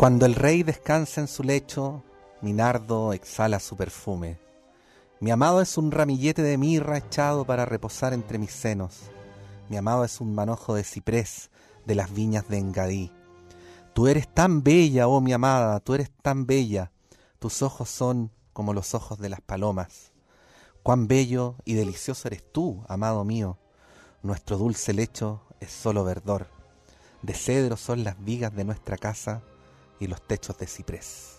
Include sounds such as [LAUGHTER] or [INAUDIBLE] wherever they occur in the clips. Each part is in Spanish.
Cuando el rey descansa en su lecho, mi nardo exhala su perfume. Mi amado es un ramillete de mirra echado para reposar entre mis senos. Mi amado es un manojo de ciprés de las viñas de Engadí. Tú eres tan bella, oh mi amada, tú eres tan bella. Tus ojos son como los ojos de las palomas. Cuán bello y delicioso eres tú, amado mío. Nuestro dulce lecho es solo verdor. De cedro son las vigas de nuestra casa y los techos de ciprés.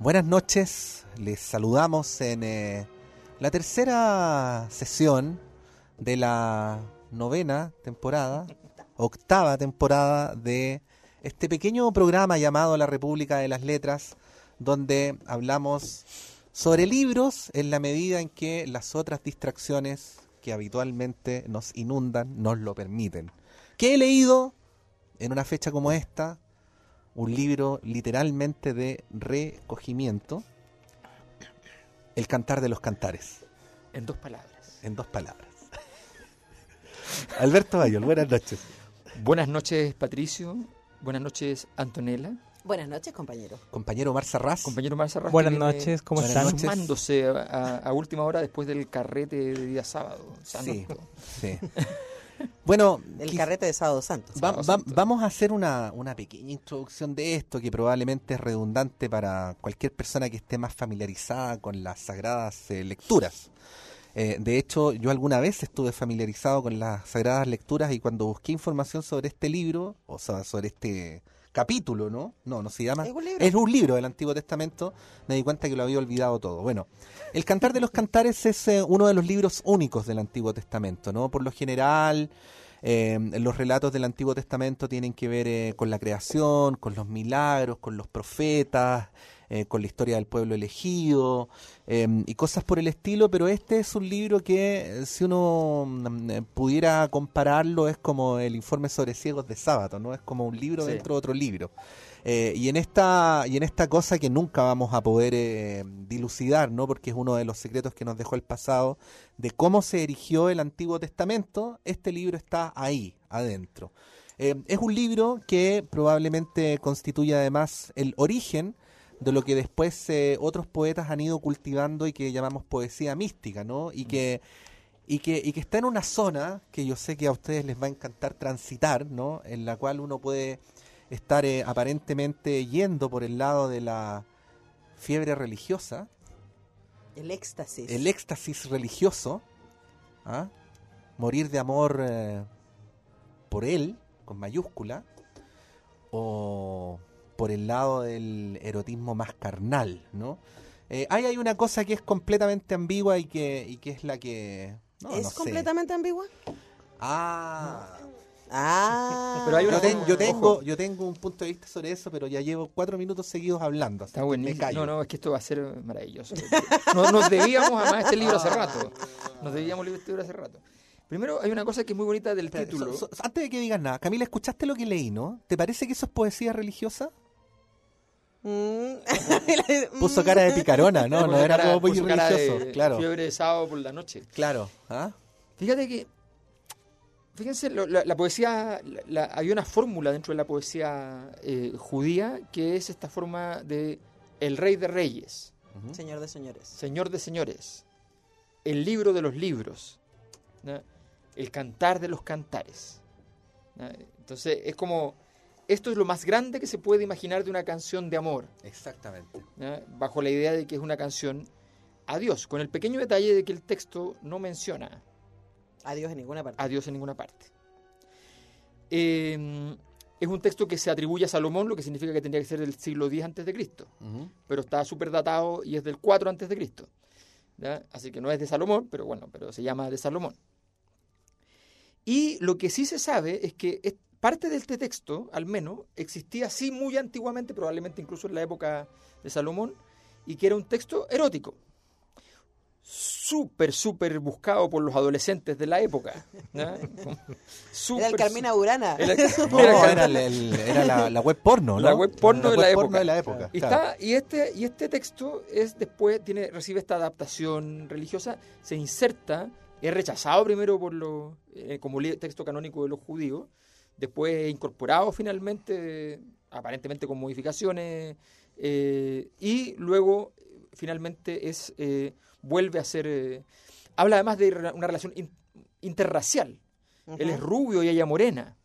Buenas noches, les saludamos en eh, la tercera sesión de la novena temporada, octava temporada de este pequeño programa llamado La República de las Letras, donde hablamos sobre libros en la medida en que las otras distracciones que habitualmente nos inundan nos lo permiten. ¿Qué he leído en una fecha como esta? Un libro literalmente de recogimiento, El cantar de los cantares. En dos palabras. En dos palabras. [LAUGHS] Alberto Bayol, buenas noches. Buenas noches, Patricio. Buenas noches, Antonella. Buenas noches, compañero. Compañero Marza Raz. Compañero Marza Raz. Buenas noches, ¿cómo están? Sumándose a, a, última hora después del carrete de día sábado. Sí, sí. Bueno, el carrete de Sábado Santo. Va, va, vamos a hacer una, una, pequeña introducción de esto que probablemente es redundante para cualquier persona que esté más familiarizada con las sagradas eh, lecturas. Eh, de hecho, yo alguna vez estuve familiarizado con las sagradas lecturas y cuando busqué información sobre este libro, o sea, sobre este capítulo, ¿no? No, no se llama. Es un libro. Es un libro del Antiguo Testamento. Me di cuenta que lo había olvidado todo. Bueno, el Cantar de los Cantares es eh, uno de los libros únicos del Antiguo Testamento, ¿no? Por lo general, eh, los relatos del Antiguo Testamento tienen que ver eh, con la creación, con los milagros, con los profetas, eh, con la historia del pueblo elegido em, y cosas por el estilo, pero este es un libro que si uno mm, eh, pudiera compararlo es como el informe sobre ciegos de sábado, ¿no? Es como un libro Sí. dentro de otro libro. Eh, y en esta y en esta cosa que nunca vamos a poder eh, dilucidar, ¿no? Porque es uno de los secretos que nos dejó el pasado de cómo se erigió el Antiguo Testamento. Este libro está ahí adentro. Eh, es un libro que probablemente constituye además el origen de lo que después eh, otros poetas han ido cultivando y que llamamos poesía mística, ¿no? Y que y que, y que está en una zona que yo sé que a ustedes les va a encantar transitar, ¿no? En la cual uno puede estar eh, aparentemente yendo por el lado de la fiebre religiosa, El éxtasis. el éxtasis religioso, ¿ah? morir de amor eh, por él, con mayúscula, o por el lado del erotismo más carnal, ¿no? Eh, ahí hay una cosa que es completamente ambigua y que, y que es la que... no, ¿Es no sé. completamente ambigua? Ah, Ah. Pero hay una yo, ten- cosa- yo tengo, ojo. yo tengo un punto de vista sobre eso, pero ya llevo cuatro minutos seguidos hablando. Está callo. No, no, es que esto va a ser maravilloso. Nos, nos debíamos además este libro hace rato. Nos debíamos este libro hace rato. Primero, hay una cosa que es muy bonita del título. so- so- antes de que digas nada, Camila, ¿escuchaste lo que leí, no? ¿Te parece que eso es poesía religiosa? Mm. [LAUGHS] Puso cara de picarona, no, Puso no era cara- como muy puso cara religioso. de Claro, Fiebre de sábado por la noche. claro. ¿ah? Fíjate que Fíjense, lo- la, la poesía, la- la- hay una fórmula dentro de la poesía eh, judía que es esta forma de el rey de reyes, Señor de señores. señor de señores, el libro de los libros, ¿no? el cantar de los cantares. ¿no? Entonces es como, esto es lo más grande que se puede imaginar de una canción de amor, Exactamente. bajo la idea de que es una canción a Dios, con el pequeño detalle de que el texto no menciona Adiós en ninguna parte. a Dios en ninguna parte. Eh, es un texto que se atribuye a Salomón, lo que significa que tendría que ser del siglo X antes de Cristo, pero está súper datado y es del 4 antes de Cristo. ¿ya? Así que no es de Salomón, pero bueno, pero se llama de Salomón. Y lo que sí se sabe es que parte de este texto, al menos, existía así muy antiguamente, probablemente incluso en la época de Salomón, y que era un texto erótico. Súper, súper buscado por los adolescentes de la época. ¿ya? [LAUGHS] Súper, Era el Carmina Burana. Era- [LAUGHS] No, era- era, el- el- era la, la web porno, ¿no? La web porno de la web época. porno de la época. Y, claro. está, y, este, y este texto es después, tiene, recibe esta adaptación religiosa, se inserta, es rechazado primero por los, eh, como texto canónico de los judíos, después es incorporado finalmente, aparentemente con modificaciones, eh, y luego finalmente es eh, vuelve a ser... eh, habla además de una relación in- interracial. Él es rubio y ella morena.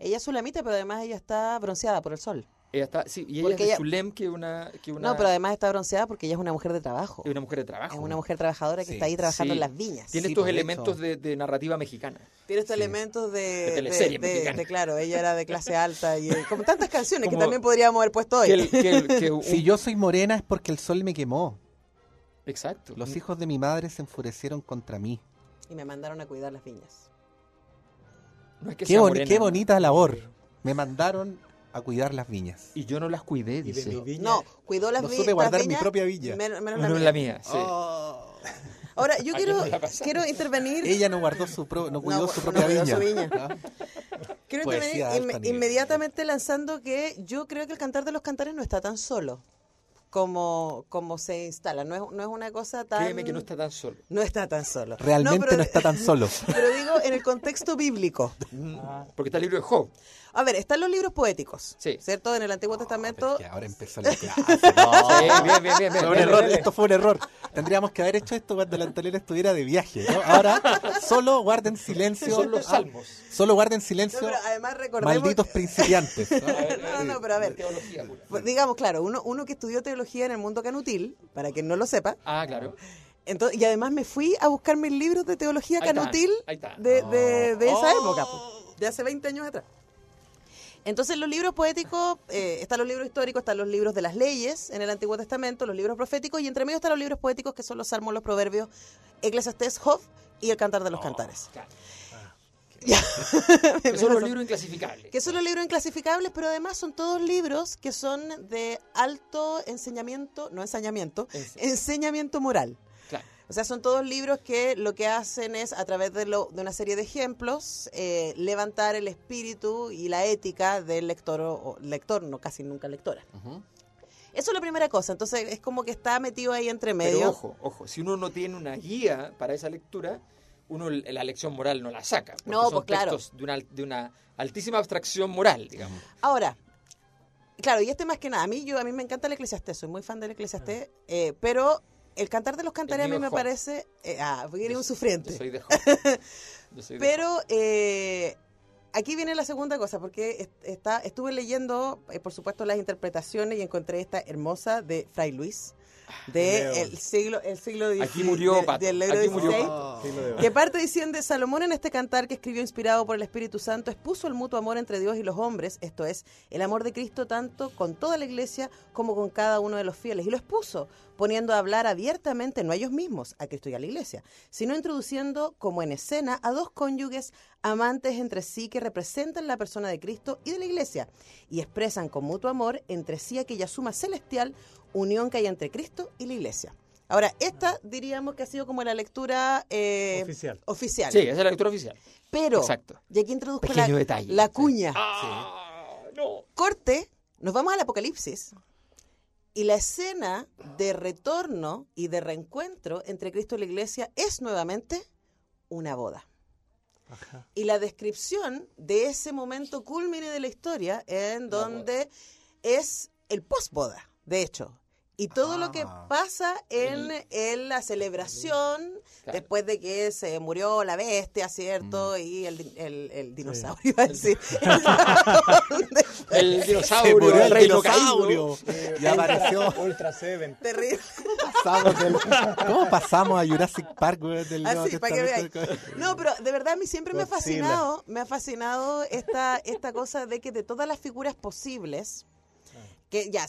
Ella es sulamita, pero además ella está bronceada por el sol. Ella está, sí, y ella Porque es de ella- Zulem, que una, que una, No, pero además está bronceada porque ella es una mujer de trabajo. es una mujer de trabajo. Es una mujer trabajadora que Sí. está ahí trabajando Sí. en las viñas. Tiene Sí, estos por elementos de, de narrativa mexicana. Tiene estos Sí. elementos de, De teleserie de- de- mexicana. de- claro, ella era de clase alta y eh, como tantas canciones que también podríamos haber puesto hoy. Que el- que el- que [LAUGHS] un- Si yo soy morena es porque el sol me quemó. Exacto. Los hijos de mi madre se enfurecieron contra mí. Y me mandaron a cuidar las viñas. No es que Qué, sea morena, qué bonita labor. Me mandaron a cuidar las viñas. Y yo no las cuidé, Y de dice. mi viña. No, cuidó las No vi- supe las guardar mi viñas, propia viña. Menos, menos No, la no mía. la mía, sí. Oh. Ahora, yo [LAUGHS] ¿A quiero, no quiero intervenir. Ella no guardó su pro- no cuidó No, su no propia cuidó viña. su viña. [LAUGHS] ¿Ah? Quiero Poesía intervenir inme- inmediatamente lanzando que yo creo que el cantar de los cantares no está tan solo como, como se instala. No es, no es una cosa tan. Créeme que no está tan solo. no está tan solo. Realmente no, pero- está tan solo. [LAUGHS] Pero digo, en el contexto bíblico. Porque está el libro de Job. A ver, están los libros poéticos, Sí. ¿cierto? En el Antiguo Testamento. Que ahora empezó la [LAUGHS] clase. No. Sí, bien, bien, bien, bien. Fue un error, esto fue un error. Tendríamos que haber hecho esto cuando la Antonella estuviera de viaje. ¿no? Ahora, solo guarden silencio. Son los Ah, salmos. Solo guarden No, silencio, pero además recordemos. malditos principiantes. ¿no? [LAUGHS] No, no, pero a ver. Teología. Pues, digamos, claro, uno, uno que estudió teología en el mundo canutil, para quien no lo sepa, Ah, claro. entonces, y además me fui a buscar mis libros de teología Ahí está, canutil ahí está. de, de- de esa Oh. época, po, de hace 20 años atrás. Entonces los libros poéticos, eh, están los libros históricos, están los libros de las leyes en el Antiguo Testamento, los libros proféticos, y entre medio están los libros poéticos que son los salmos, los proverbios, Eclesiastés, Job y el Cantar de los Cantares. Claro. [LAUGHS] Ya. [LAUGHS] Que son los [LAUGHS] libros inclasificables. que son los libros inclasificables, pero además son todos libros que son de alto enseñamiento, no ensañamiento, Ense- enseñamiento moral. O sea, son todos libros que lo que hacen es, a través de, lo- de una serie de ejemplos, eh, levantar el espíritu y la ética del lector, o, o lector, no casi nunca lectora. Eso es la primera cosa. Entonces, es como que está metido ahí entre medio. Pero ojo, ojo, si uno no tiene una guía para esa lectura, uno la lección moral no la saca. No, son pues, claro. textos de una, de una altísima abstracción moral, digamos. Ahora, claro, y este más que nada, a mí, yo, a mí me encanta el eclesiastés, soy muy fan del eclesiastés, eh, pero el cantar de los cantares a mí me parece... eh, ah, porque eres un sufriente. Yo soy de [LAUGHS] Job. Yo soy de Pero eh, aquí viene la segunda cosa, porque est- está, estuve leyendo, eh, por supuesto, las interpretaciones y encontré esta hermosa de Fray Luis, de el siglo, el siglo Aquí murió del- Pato, del siglo aquí murió Pato. Que parte diciendo, Salomón en este cantar que escribió inspirado por el Espíritu Santo expuso el mutuo amor entre Dios y los hombres, esto es, el amor de Cristo tanto con toda la iglesia como con cada uno de los fieles. Y lo expuso poniendo a hablar abiertamente, no a ellos mismos, a Cristo y a la iglesia, sino introduciendo como en escena a dos cónyuges amantes entre sí que representan la persona de Cristo y de la iglesia y expresan con mutuo amor entre sí aquella suma celestial unión que hay entre Cristo y la iglesia. Ahora, esta diríamos que ha sido como la lectura eh, Oficial. oficial. Sí, esa es la lectura oficial. Pero, Exacto. y aquí introduzco Pequeño la, detalle. la Sí. cuña. Ah, no. Corte, nos vamos al Apocalipsis. Y la escena de retorno y de reencuentro entre Cristo y la iglesia es nuevamente una boda. Y la descripción de ese momento culmine de la historia en donde es el postboda, de hecho. Y todo lo que Ah. pasa en, en la celebración, después de que se murió la bestia, ¿cierto? Y el, el, el dinosaurio, [LAUGHS] a decir. [LAUGHS] El Se dinosaurio, murió el el dinosaurio. caído. Y apareció. Ultra Seven. Terrible. pasamos del- [LAUGHS] ¿Cómo pasamos a Jurassic Park, güey, del Nuevo Así, para que veáis. Testamento? No, pero de verdad a mí siempre me ha fascinado, me ha fascinado esta, esta cosa de que de todas las figuras posibles, que ya,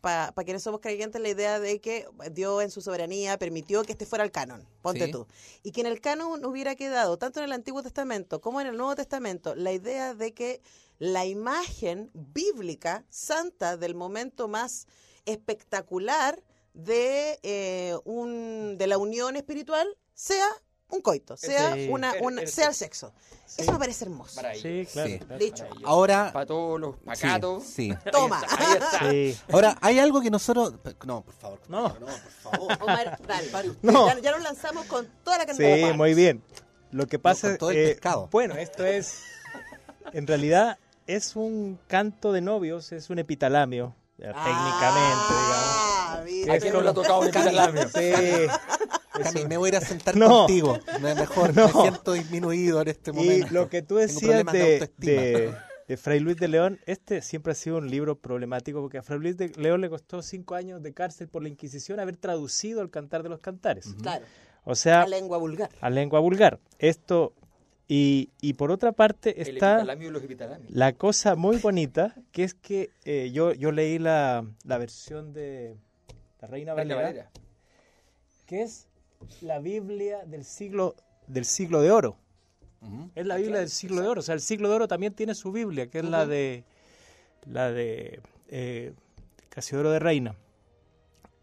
para quienes somos creyentes, la idea de que Dios en su soberanía permitió que este fuera el canon, ponte Sí. tú, y que en el canon hubiera quedado, tanto en el Antiguo Testamento como en el Nuevo Testamento, la idea de que la imagen bíblica santa del momento más espectacular de, eh, un, de la unión espiritual sea un coito, sea, Sí. una, El- una- el sea el sexo. Eso me parece hermoso. Maravilloso. Sí, claro. Sí. claro. Dicho. Maravilloso. Ahora, Para todos los pacatos. sí, sí. [LAUGHS] Toma. Ahí está. ahí está. Sí. Ahora, hay algo que nosotros. No, por favor. No. no, por favor. [LAUGHS] Omar, dale. No. Ya, ya nos lanzamos con toda la cantidad Sí, muy bien. Lo que pasa con todo el eh, pescado. Bueno, esto es. En realidad es un canto de novios, es un epitalamio, técnicamente, Ah, mira. ¿A quién no le ha tocado un epitalamio? digamos. [LAUGHS] Cami, me voy a ir a sentar No. contigo. Me- Mejor, No. me siento disminuido en este Y momento. lo que tú decías de de, autoestima. de, de Fray Luis de León, este siempre ha sido un libro problemático porque a Fray Luis de León le costó cinco años de cárcel por la Inquisición haber traducido el Cantar de los Cantares. Claro, O sea, la lengua vulgar. a lengua vulgar. Esto, y, y por otra parte El está y la cosa muy bonita, que es que eh, yo, yo leí la, la versión de la Reina Reina Valera, Valera. que es la Biblia del siglo, del siglo de oro. Es la Biblia del siglo de oro. O sea, el siglo de oro también tiene su Biblia, que es la de la de eh, Casiodoro de Reina.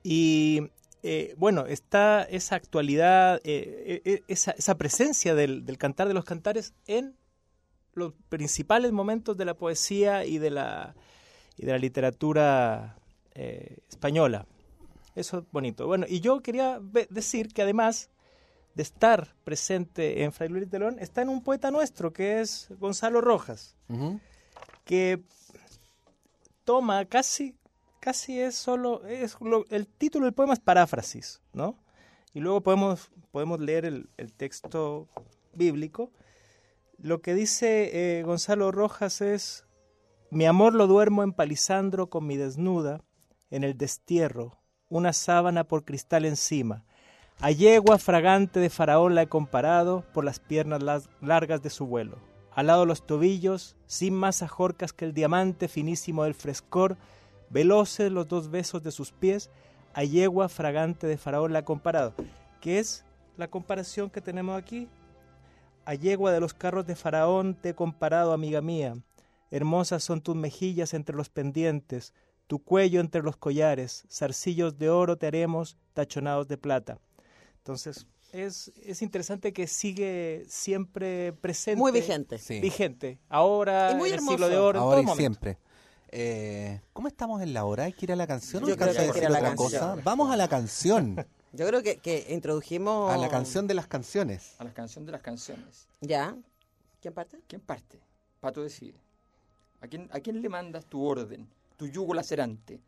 Y eh, bueno, está esa actualidad, eh, eh, esa, esa presencia del, del cantar de los cantares en los principales momentos de la poesía y de la, y de la literatura eh, española. Eso es bonito. Bueno, y yo quería decir que además de estar presente en Fray Luis de León, está en un poeta nuestro, que es Gonzalo Rojas, que toma casi, casi es solo, es lo- el título del poema es paráfrasis, ¿no? Y luego podemos, podemos leer el, el texto bíblico. Lo que dice eh, Gonzalo Rojas es, mi amor lo duermo en palisandro con mi desnuda, en el destierro, una sábana por cristal encima. A yegua fragante de faraón la he comparado por las piernas largas de su vuelo. Al lado los tobillos, sin más ajorcas que el diamante finísimo del frescor, veloces los dos besos de sus pies, a yegua fragante de faraón la he comparado. Que es la comparación que tenemos aquí. A yegua de los carros de faraón te he comparado, amiga mía. Hermosas son tus mejillas entre los pendientes, tu cuello entre los collares, zarcillos de oro te haremos, tachonados de plata. Entonces, es, es interesante que sigue siempre presente. Muy vigente. Sí. Vigente. Ahora, Y muy en el siglo de oro, en Ahora todo y siempre. Eh, ¿Cómo estamos en la hora? ¿Hay que ir a la canción o Yo creo que a hay que ir decir a la otra canción. cosa? Vamos a la canción. [LAUGHS] Yo creo que, que introdujimos... A la canción de las canciones. A la canción de las canciones. Ya. ¿Quién parte? ¿Quién parte? Pato decide. ¿A quién, ¿A quién le mandas tu orden? Tu yugo lacerante.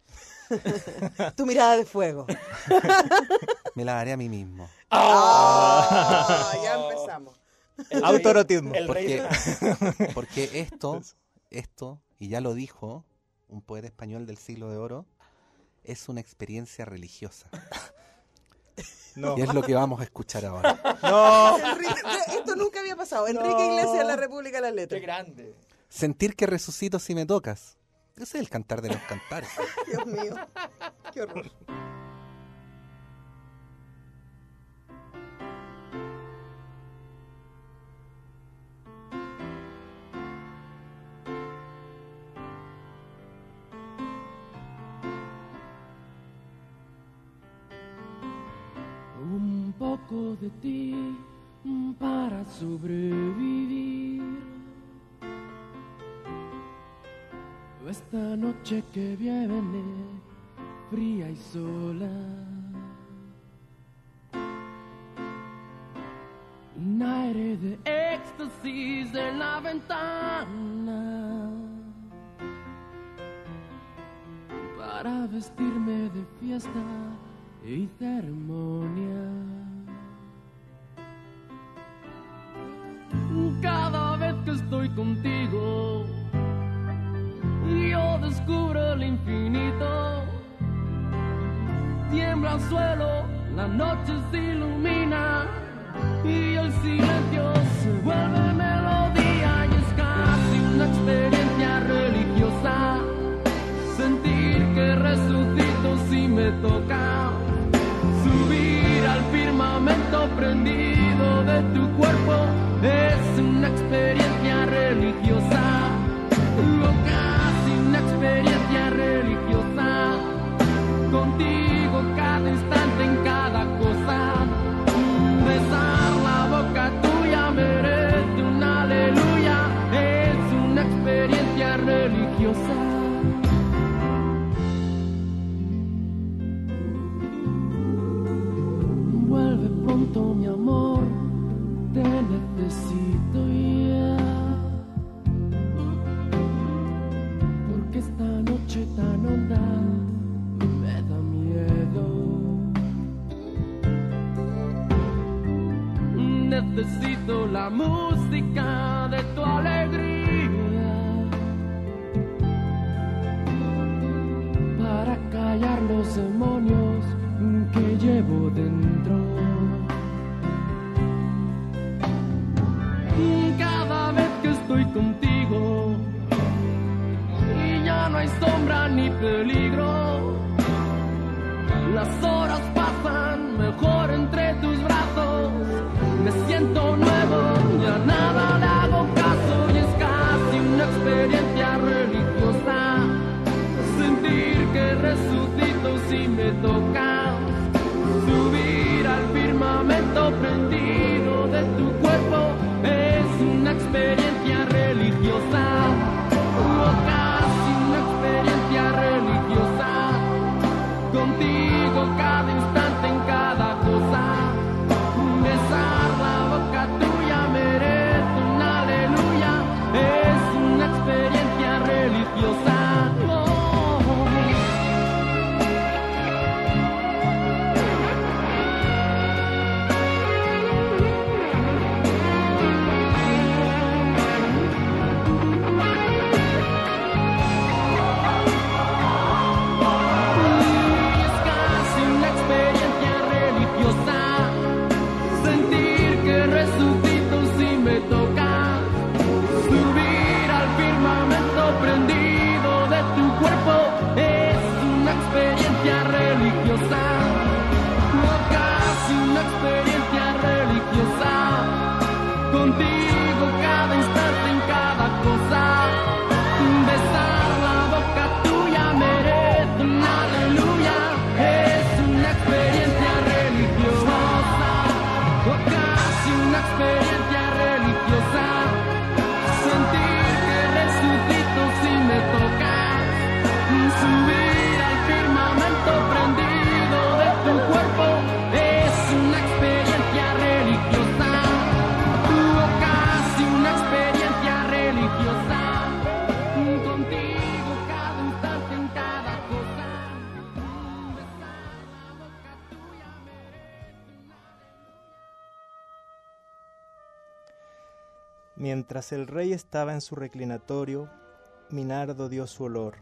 [LAUGHS] Tu mirada de fuego. [LAUGHS] Me la daré a mí mismo. Ah, ya empezamos. El El rey Porque, [LAUGHS] porque esto, esto, y ya lo dijo un poeta español del siglo de oro, es una experiencia religiosa. No. Y es lo que vamos a escuchar ahora. No. Enrique- esto nunca había pasado. Enrique Iglesias la República de las Qué Letras. grande. Sentir que resucito si me tocas. Ese es el cantar de los cantares. [LAUGHS] Dios mío. Qué horror. Un poco de ti para sobrevivir. Esta noche que viene, fría y sola. un aire de éxtasis en la ventana para vestirme de fiesta y ceremonia. Cada vez que estoy contigo, yo descubro el infinito. Tiembla el suelo, la noche se ilumina y el silencio se vuelve melodía y es casi una experiencia religiosa. Sentir que resucito si me toca Necesito la música hay sombra ni peligro, las horas pasan mejor entre tus brazos. Me siento nuevo, ya nada le hago caso y es casi una experiencia religiosa. Sentir que resucito si me toca subir al firmamento prendido de tu cuerpo es una experiencia contigo cada instante Mientras el rey estaba en su reclinatorio, Minardo dio su olor.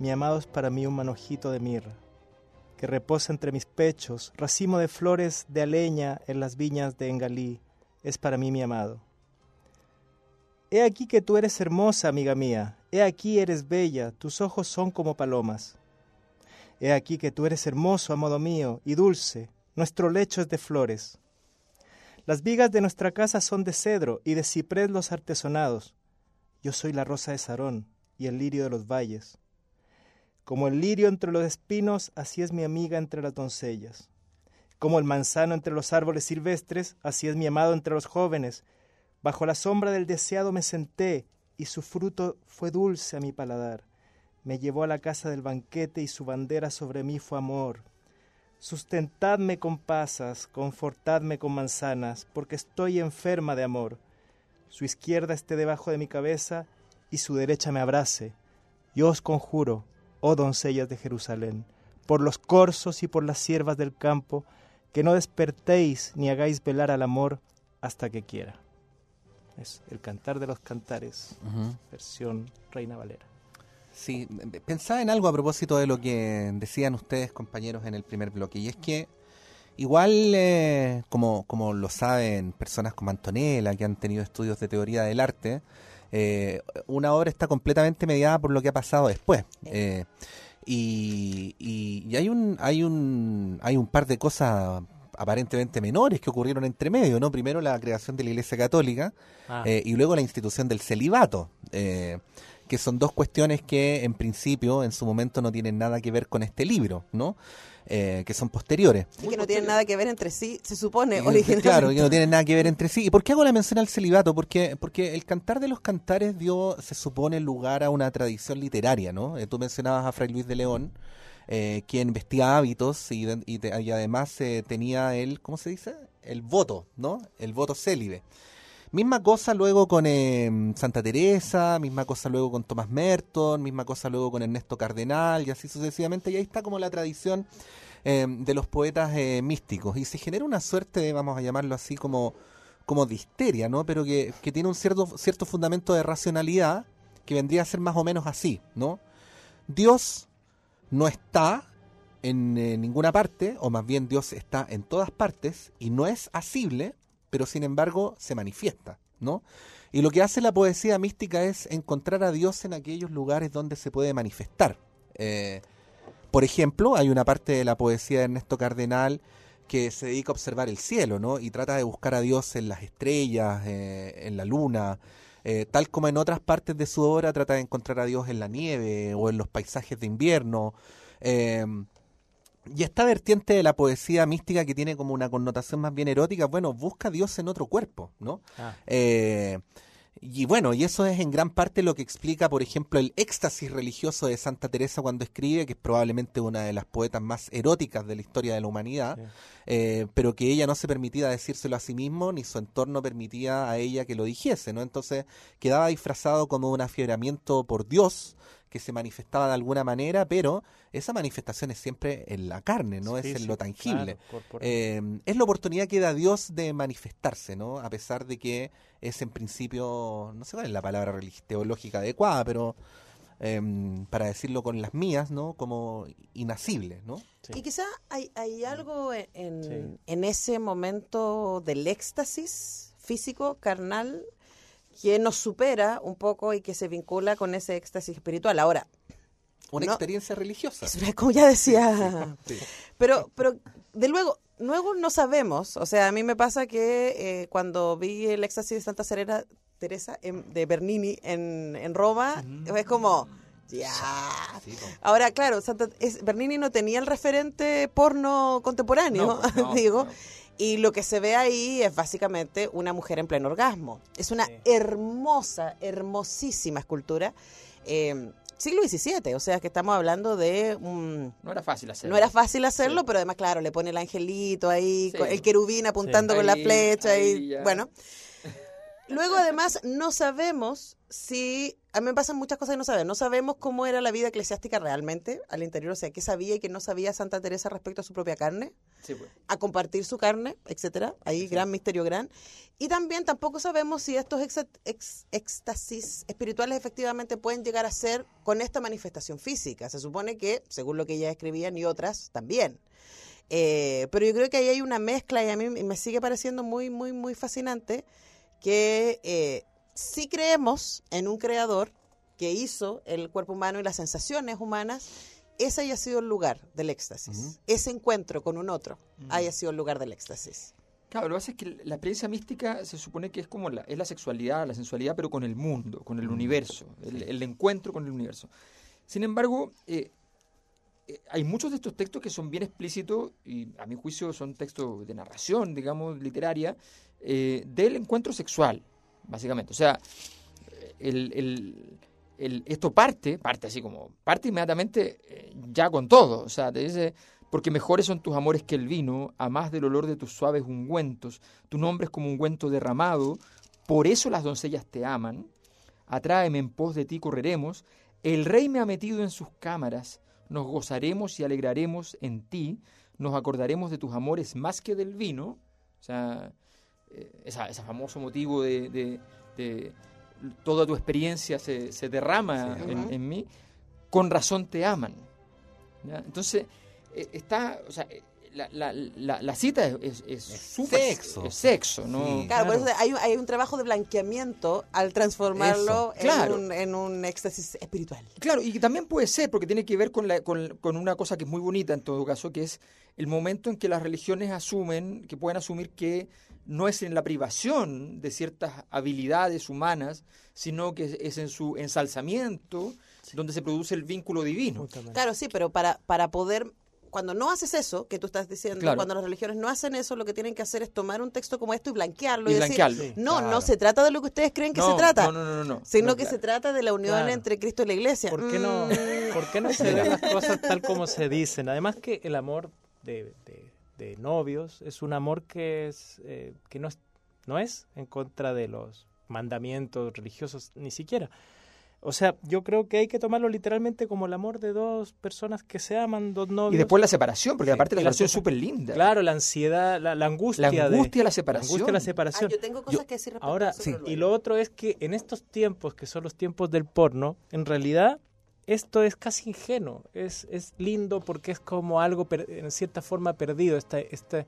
Mi amado es para mí un manojito de mirra, que reposa entre mis pechos, racimo de flores de aleña en las viñas de Engalí, es para mí mi amado. He aquí que tú eres hermosa, amiga mía, he aquí eres bella, tus ojos son como palomas. He aquí que tú eres hermoso, amado mío, y dulce, nuestro lecho es de flores. Las vigas de nuestra casa son de cedro y de ciprés los artesonados. Yo soy la rosa de Sarón y el lirio de los valles. Como el lirio entre los espinos, así es mi amiga entre las doncellas. Como el manzano entre los árboles silvestres, así es mi amado entre los jóvenes. Bajo la sombra del deseado me senté, y su fruto fue dulce a mi paladar. Me llevó a la casa del banquete y su bandera sobre mí fue amor. Sustentadme con pasas, confortadme con manzanas, porque estoy enferma de amor. Su izquierda esté debajo de mi cabeza y su derecha me abrace. Yo os conjuro, oh doncellas de Jerusalén, por los corzos y por las siervas del campo, que no despertéis ni hagáis velar al amor hasta que quiera. Es el cantar de los cantares, versión Reina Valera. Sí, pensaba en algo a propósito de lo que decían ustedes, compañeros, en el primer bloque, y es que igual, eh, como, como lo saben personas como Antonella, que han tenido estudios de teoría del arte, eh, una obra está completamente mediada por lo que ha pasado después. Eh, y, y, y hay un hay un hay un par de cosas aparentemente menores que ocurrieron entre medio, ¿no? Primero la creación de la Iglesia Católica Ah. eh, y luego la institución del celibato, eh, que son dos cuestiones que en principio en su momento no tienen nada que ver con este libro, ¿no? Eh, que son posteriores. Y que no tienen nada que ver entre sí, se supone, originalmente. Claro, que no tienen nada que ver entre sí. ¿Y por qué hago la mención al celibato? Porque, porque el cantar de los cantares dio, se supone, lugar a una tradición literaria, ¿no? Eh, tú mencionabas a Fray Luis de León, eh, quien vestía hábitos y, y te- y además eh, tenía el, ¿cómo se dice? El voto, ¿no? El voto célibe. Misma cosa luego con eh, Santa Teresa, misma cosa luego con Tomás Merton, misma cosa luego con Ernesto Cardenal y así sucesivamente. Y ahí está como la tradición eh, de los poetas eh, místicos. Y se genera una suerte, vamos a llamarlo así, como, como de histeria, ¿no? Pero que, que tiene un cierto, cierto fundamento de racionalidad que vendría a ser más o menos así, ¿no? Dios no está en eh, ninguna parte, o más bien Dios está en todas partes y no es asible, pero sin embargo se manifiesta, ¿no? Y lo que hace la poesía mística es encontrar a Dios en aquellos lugares donde se puede manifestar. Eh, por ejemplo, hay una parte de la poesía de Ernesto Cardenal que se dedica a observar el cielo, ¿no? Y trata de buscar a Dios en las estrellas, eh, en la luna, eh, tal como en otras partes de su obra trata de encontrar a Dios en la nieve o en los paisajes de invierno. Y esta vertiente de la poesía mística que tiene como una connotación más bien erótica, bueno, busca a Dios en otro cuerpo, ¿no? Ah. Eh, y bueno, y eso es en gran parte lo que explica, por ejemplo, el éxtasis religioso de Santa Teresa cuando escribe, que es probablemente una de las poetas más eróticas de la historia de la humanidad, Sí. eh, pero que ella no se permitía decírselo a sí mismo, ni su entorno permitía a ella que lo dijese, ¿no? Entonces quedaba disfrazado como un afiebramiento por Dios que se manifestaba de alguna manera, pero esa manifestación es siempre en la carne, no Sí, es en sí, lo tangible. claro. Eh, es la oportunidad que da Dios de manifestarse, ¿no? A pesar de que es en principio, no sé cuál es la palabra teológica adecuada, pero eh, para decirlo con las mías, ¿no? Como inacible, ¿no? Sí. Y quizá hay, hay algo en, en ese momento del éxtasis físico, carnal, que nos supera un poco y que se vincula con ese éxtasis espiritual. Ahora, Una No. experiencia religiosa. como ya decía, Sí. pero, pero de luego, luego no sabemos. O sea, a mí me pasa que eh, cuando vi el éxtasis de Santa Serena, Teresa en- de Bernini en, en Roma, es como, ya. Sí. Ahora, claro, Santa, es, Bernini no tenía el referente porno contemporáneo, No, no, [LAUGHS] digo. no. Y lo que se ve ahí es básicamente una mujer en pleno orgasmo. Es una Sí. hermosa, hermosísima escultura. eh, siglo XVII, o sea que estamos hablando de un... No era fácil hacerlo. No era fácil hacerlo, Sí. pero además, claro, le pone el angelito ahí, Sí. el querubín apuntando con la flecha ahí y ya. bueno. Luego, además, no sabemos si... A mí me pasan muchas cosas que no sabemos. No sabemos cómo era la vida eclesiástica realmente al interior, o sea, qué sabía y qué no sabía Santa Teresa respecto a su propia carne Sí, pues. a compartir su carne, etcétera. Ahí gran misterio gran. Y también tampoco sabemos si estos ex- éxtasis espirituales efectivamente pueden llegar a ser con esta manifestación física. Se supone que, según lo que ella escribía, y otras también. Eh, pero yo creo que ahí hay una mezcla y a mí me sigue pareciendo muy, muy, muy fascinante que eh, sí creemos en un creador que hizo el cuerpo humano y las sensaciones humanas, ese haya sido el lugar del éxtasis. Ese encuentro con un otro haya sido el lugar del éxtasis. Claro, lo que pasa es que la experiencia mística se supone que es como la, es la sexualidad, la sensualidad, pero con el mundo, con el universo, el, el encuentro con el universo. Sin embargo, eh, eh, hay muchos de estos textos que son bien explícitos y a mi juicio son textos de narración, digamos, literaria, eh, del encuentro sexual, básicamente. O sea, el, el- esto parte, parte así como, parte inmediatamente eh, ya con todo. O sea, te dice, Porque mejores son tus amores que el vino, a más del olor de tus suaves ungüentos. Tu nombre es como ungüento derramado, por eso las doncellas te aman. Atráeme en pos de ti correremos. El rey me ha metido en sus cámaras. Nos gozaremos y alegraremos en ti. Nos acordaremos de tus amores más que del vino. O sea, esa- ese famoso motivo de, de- de toda tu experiencia se, se derrama Sí. en, mí. Con razón te aman. ¿ya? Entonces, eh, está, o sea, eh, la, la- la- la cita es, es, es súper- sexo. es sexo, ¿no? Sí. Claro, por eso hay, un- hay un trabajo de blanqueamiento al transformarlo Eso, claro. en, un, en un éxtasis espiritual. Claro, y también puede ser, porque tiene que ver con, la, con, con una cosa que es muy bonita en todo caso, que es el momento en que las religiones asumen, que pueden asumir que no es en la privación de ciertas habilidades humanas, sino que es- es en su ensalzamiento donde se produce el vínculo divino. Justamente. Claro, sí, pero para, para poder, cuando no haces eso, que tú estás diciendo, Claro. cuando las religiones no hacen eso, lo que tienen que hacer es tomar un texto como esto y blanquearlo. Y Y, blanquearlo. decir, Sí, no, claro. no se trata de lo que ustedes creen que No, se trata, No, no, no, no, no. sino No, que claro. se trata de la unión Claro. entre Cristo y la iglesia. ¿Por qué no, Mm. ¿por qué no se [LAUGHS] ven las cosas tal como se dicen? Además que el amor de, de- de novios es un amor que es eh, que no es, no es en contra de los mandamientos religiosos ni siquiera. O sea, yo creo que hay que tomarlo literalmente como el amor de dos personas que se aman, dos novios. Y después la separación, porque Sí. aparte la la separación es súper linda. Claro, la ansiedad, la, la angustia. La de- angustia de la la separación. angustia de la Ah, separación. yo tengo cosas que decir respecto Ahora, a eso. pero y lo otro es que en estos tiempos, que son los tiempos del porno, en realidad esto es casi ingenuo, es, es lindo porque es como algo per- en cierta forma perdido, esta, esta,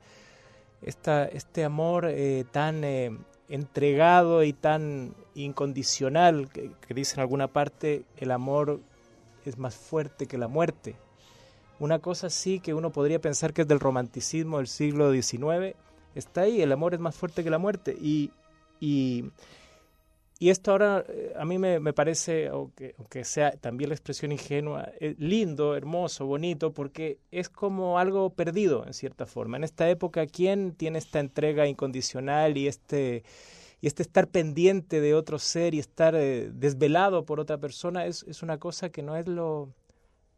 esta, este amor eh, tan eh, entregado y tan incondicional, que, que dice en alguna parte, el amor es más fuerte que la muerte. Una cosa así que uno podría pensar que es del romanticismo del siglo XIX, está ahí, el amor es más fuerte que la muerte. Y, y, y esto ahora eh, a mí me, me parece, aunque, aunque sea también la expresión ingenua, eh, lindo, hermoso, bonito, porque es como algo perdido en cierta forma. En esta época, ¿quién tiene esta entrega incondicional y este, y este estar pendiente de otro ser y estar eh, desvelado por otra persona? Es, es una cosa que no es lo,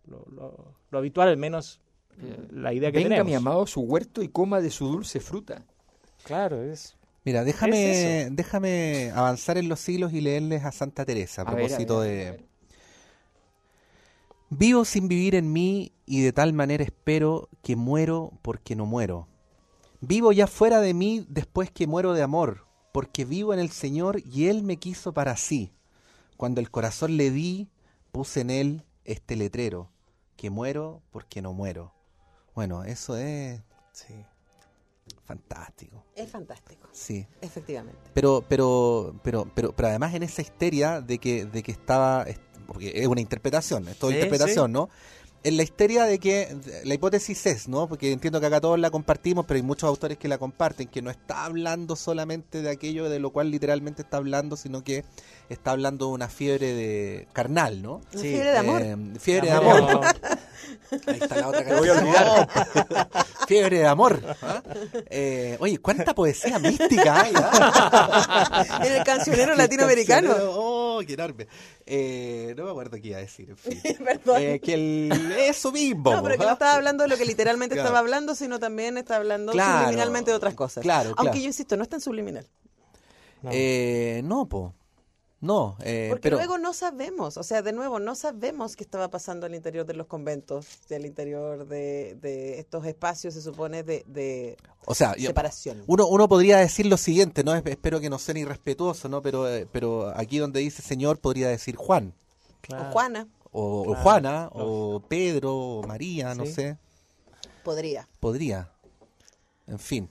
lo, lo- lo habitual, al menos eh, la idea que Venga tenemos. mi amado su huerto y coma de su dulce fruta. Claro, es... Mira, déjame, Es déjame avanzar en los siglos y leerles a Santa Teresa a, A ver, a propósito a de... ver. Vivo sin vivir en mí y de tal manera espero que muero porque no muero. Vivo ya fuera de mí después que muero de amor, porque vivo en el Señor y Él me quiso para sí. Cuando el corazón le di, puse en Él este letrero, que muero porque no muero. Bueno, eso es Sí. Fantástico. Es fantástico, Sí. efectivamente. Pero, pero, pero, pero, pero además en esa histeria de que, de que estaba, est- porque es una interpretación, es todo Sí, interpretación, ¿no? En la histeria de que, la hipótesis es, ¿no? Porque entiendo que acá todos la compartimos, pero hay muchos autores que la comparten, que no está hablando solamente de aquello de lo cual literalmente está hablando, sino que está hablando de una fiebre de carnal, ¿no? Sí, fiebre de amor. Eh, fiebre de Amor. [LAUGHS] Ahí está la otra que voy a olvidar. Fiebre de amor. ¿ah? Eh, oye, cuánta poesía mística hay. ¿ah? En [LAUGHS] el cancionero El latinoamericano. cancionero, Oh, qué enorme. Eh, no me acuerdo qué iba a decir, en fin. [LAUGHS] Perdón. Eh, que el, eso mismo. [LAUGHS] No, pero que ¿ah? no estaba hablando de lo que literalmente Claro. estaba hablando, sino también está hablando Claro. subliminalmente de otras cosas. Claro, Aunque claro. yo insisto, no es tan subliminal. No. Eh, no, po. No, eh, Porque pero luego no sabemos, o sea, de nuevo, no sabemos qué estaba pasando al interior de los conventos, al interior de, de estos espacios, se supone, de, de o sea, yo- separación. uno, uno podría decir lo siguiente, no Es- espero que no sea irrespetuoso, ¿no? Pero, eh, pero aquí donde dice Señor podría decir Juan, Claro. O Juana o. Juana, o Pedro, o María, no Sí. sé. podría. Podría. En fin.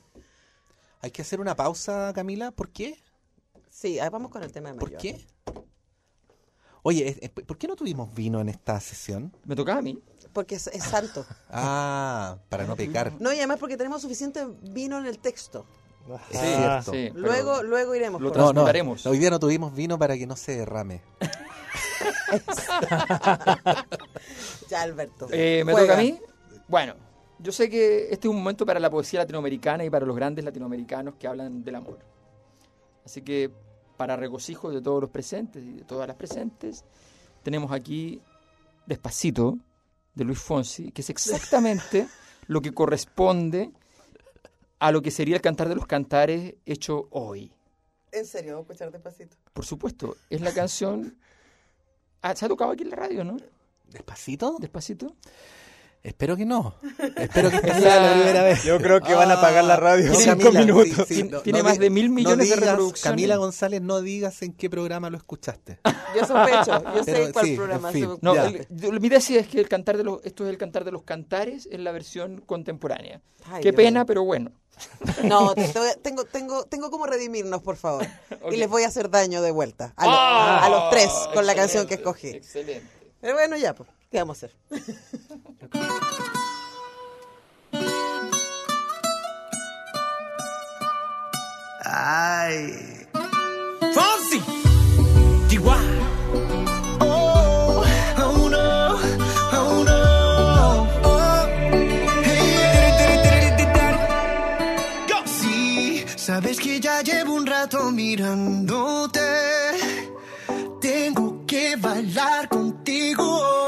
Hay que hacer una pausa, Camila. ¿Por qué? Sí, ah, vamos con el tema de ¿Por mayor. qué? Oye, ¿por qué no tuvimos vino en esta sesión? Me tocaba a mí. Porque es, es santo. [LAUGHS] Ah, para no pecar. No, y además porque tenemos suficiente vino en el texto. Es cierto. Sí, pero Luego, luego iremos lo por No, no, hoy día no tuvimos vino para que no se derrame. [LAUGHS] Ya, Alberto. Eh, ¿Me Juega. toca a mí? Bueno, yo sé que este es un momento para la poesía latinoamericana y para los grandes latinoamericanos que hablan del amor. Así que, para regocijo de todos los presentes y de todas las presentes, tenemos aquí Despacito, de Luis Fonsi, que es exactamente [LAUGHS] lo que corresponde a lo que sería el cantar de los cantares hecho hoy. En serio, vamos a escuchar despacito. Por supuesto, es la canción... [LAUGHS] Ah, se ha tocado aquí en la radio, ¿no? ¿Despacito? Despacito. Espero que no. [LAUGHS] Espero que esta sea la- primera vez. Yo creo que van a apagar la radio en cinco Camila, minutos. sí, sí, Tiene- más de mil millones de digas, reproducciones. Camila González, no digas en qué programa lo escuchaste. [LAUGHS] Yo sospecho, yo sé Pero cuál sí, programa en fin. se No, el- yo- mi tesis es que el cantar de los, esto es el cantar de los cantares en la versión contemporánea. Ay, Qué Dios pena, pero bueno. No, [LAUGHS] tengo, tengo, tengo como redimirnos, por favor. Y les voy a hacer daño de vuelta. A, lo- ¡Ah! a los tres con la canción que escogí. Excelente. Pero bueno, ya, pues, ¿qué vamos a hacer? Ay. Fonsi. Chihuahua. Oh, oh no, oh no. Oh. Hey. Yo. Sí, sabes que ya llevo un rato mirándote. Tengo que bailar contigo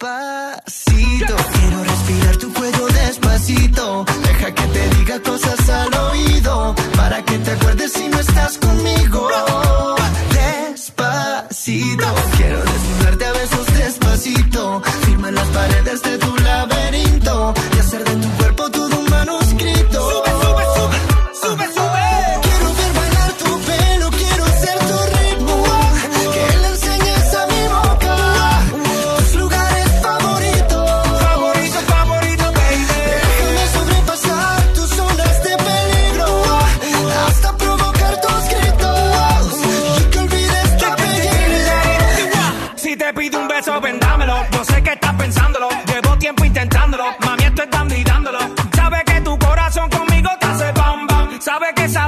Despacito, quiero respirar tu cuello despacito. Deja que te diga cosas al oído. Para que te acuerdes si no estás conmigo. Despacito, quiero desnudarte a besos despacito. Firma las paredes de tu laberinto. Sabe que esa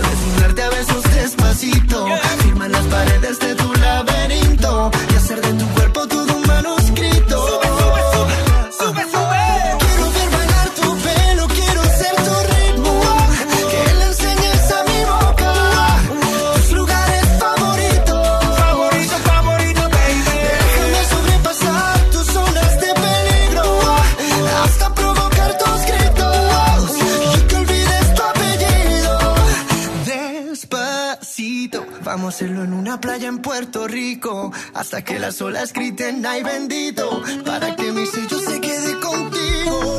Puerto Rico. Hasta que las olas griten, ay bendito. Para que mi sello se quede contigo.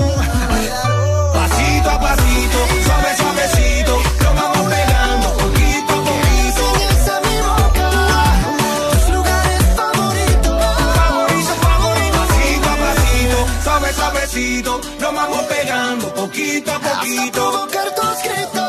Pasito a pasito, suave, suavecito. Lo vamos pegando poquito a poquito. Enseñas a mi boca tus lugares favoritos. Favorito, favorito. Pasito a pasito, suave, suavecito. Lo vamos pegando poquito a poquito. Hasta.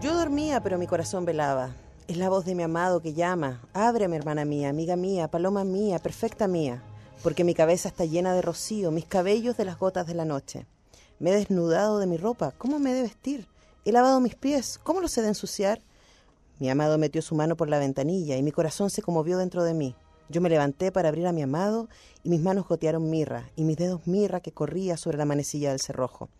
Yo dormía, pero mi corazón velaba. Es la voz de mi amado que llama. Ábreme, hermana mía, amiga mía, paloma mía, perfecta mía. Porque mi cabeza está llena de rocío, mis cabellos de las gotas de la noche. Me he desnudado de mi ropa, ¿cómo me he de vestir? He lavado mis pies, ¿cómo los he de ensuciar? Mi amado metió su mano por la ventanilla y mi corazón se conmovió dentro de mí. Yo me levanté para abrir a mi amado y mis manos gotearon mirra y mis dedos mirra que corría sobre la manecilla del cerrojo.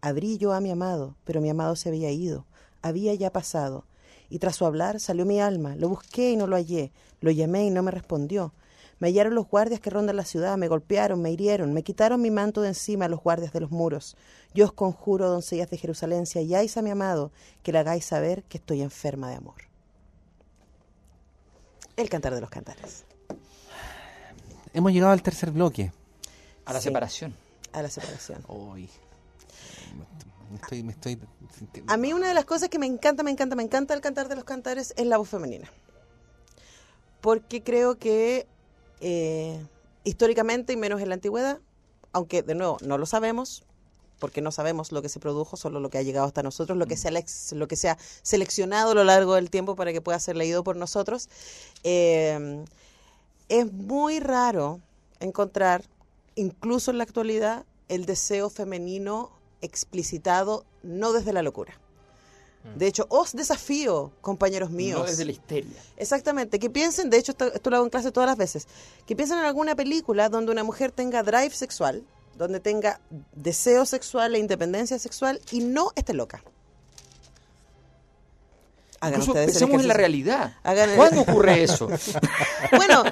Abrí yo a mi amado, pero mi amado se había ido, había ya pasado. Y tras su hablar salió mi alma, lo busqué y no lo hallé, lo llamé y no me respondió. Me hallaron los guardias que rondan la ciudad, me golpearon, me hirieron, me quitaron mi manto de encima los guardias de los muros. Yo os conjuro, doncellas de Jerusalén, si halláis a mi amado, que le hagáis saber que estoy enferma de amor. El cantar de los cantares. Hemos llegado al tercer bloque. A la Sí. separación. A la separación. Hoy. Me estoy, me estoy sintiendo- A mí una de las cosas que me encanta, me encanta, me encanta el cantar de los cantares es la voz femenina. Porque creo que eh, históricamente y menos en la antigüedad, aunque de nuevo no lo sabemos, porque no sabemos lo que se produjo, solo lo que ha llegado hasta nosotros, lo que se ha, lo que se ha seleccionado a lo largo del tiempo para que pueda ser leído por nosotros, eh, es muy raro encontrar, incluso en la actualidad, el deseo femenino explicitado no desde la locura. De hecho, os desafío, compañeros míos. No desde la histeria. Exactamente, que piensen, de hecho esto, esto lo hago en clase todas las veces, que piensen en alguna película donde una mujer tenga drive sexual, donde tenga deseo sexual e independencia sexual y no esté loca. Hagan Incluso pensemos en la realidad. Hagan el- ¿Cuándo ocurre eso? [LAUGHS] Bueno,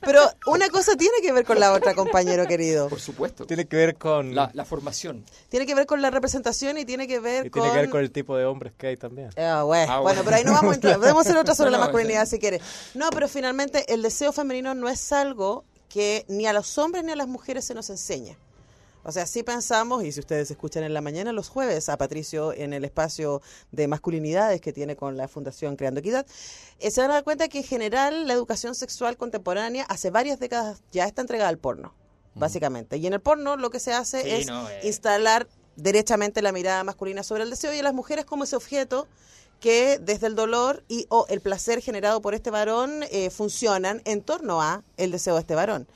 pero una cosa tiene que ver con la otra, compañero querido. Por supuesto. Tiene que ver con... La, la formación. Tiene que ver con la representación y tiene que ver y con... tiene que ver con el tipo de hombres que hay también. Ah, bueno, Ah, bueno, bueno. pero ahí no vamos a entrar. [LAUGHS] Podemos hacer otra sobre No, la masculinidad si quiere. No, pero finalmente el deseo femenino no es algo que ni a los hombres ni a las mujeres se nos enseña. O sea, sí pensamos, y si ustedes escuchan en la mañana los jueves a Patricio en el espacio de masculinidades que tiene con la Fundación Creando Equidad, eh, se van a dar cuenta que en general la educación sexual contemporánea hace varias décadas ya está entregada al porno, básicamente. Y en el porno lo que se hace Sí, es no, eh. instalar derechamente la mirada masculina sobre el deseo y a las mujeres como ese objeto que desde el dolor y o el placer generado por este varón eh, funcionan en torno a el deseo de este varón.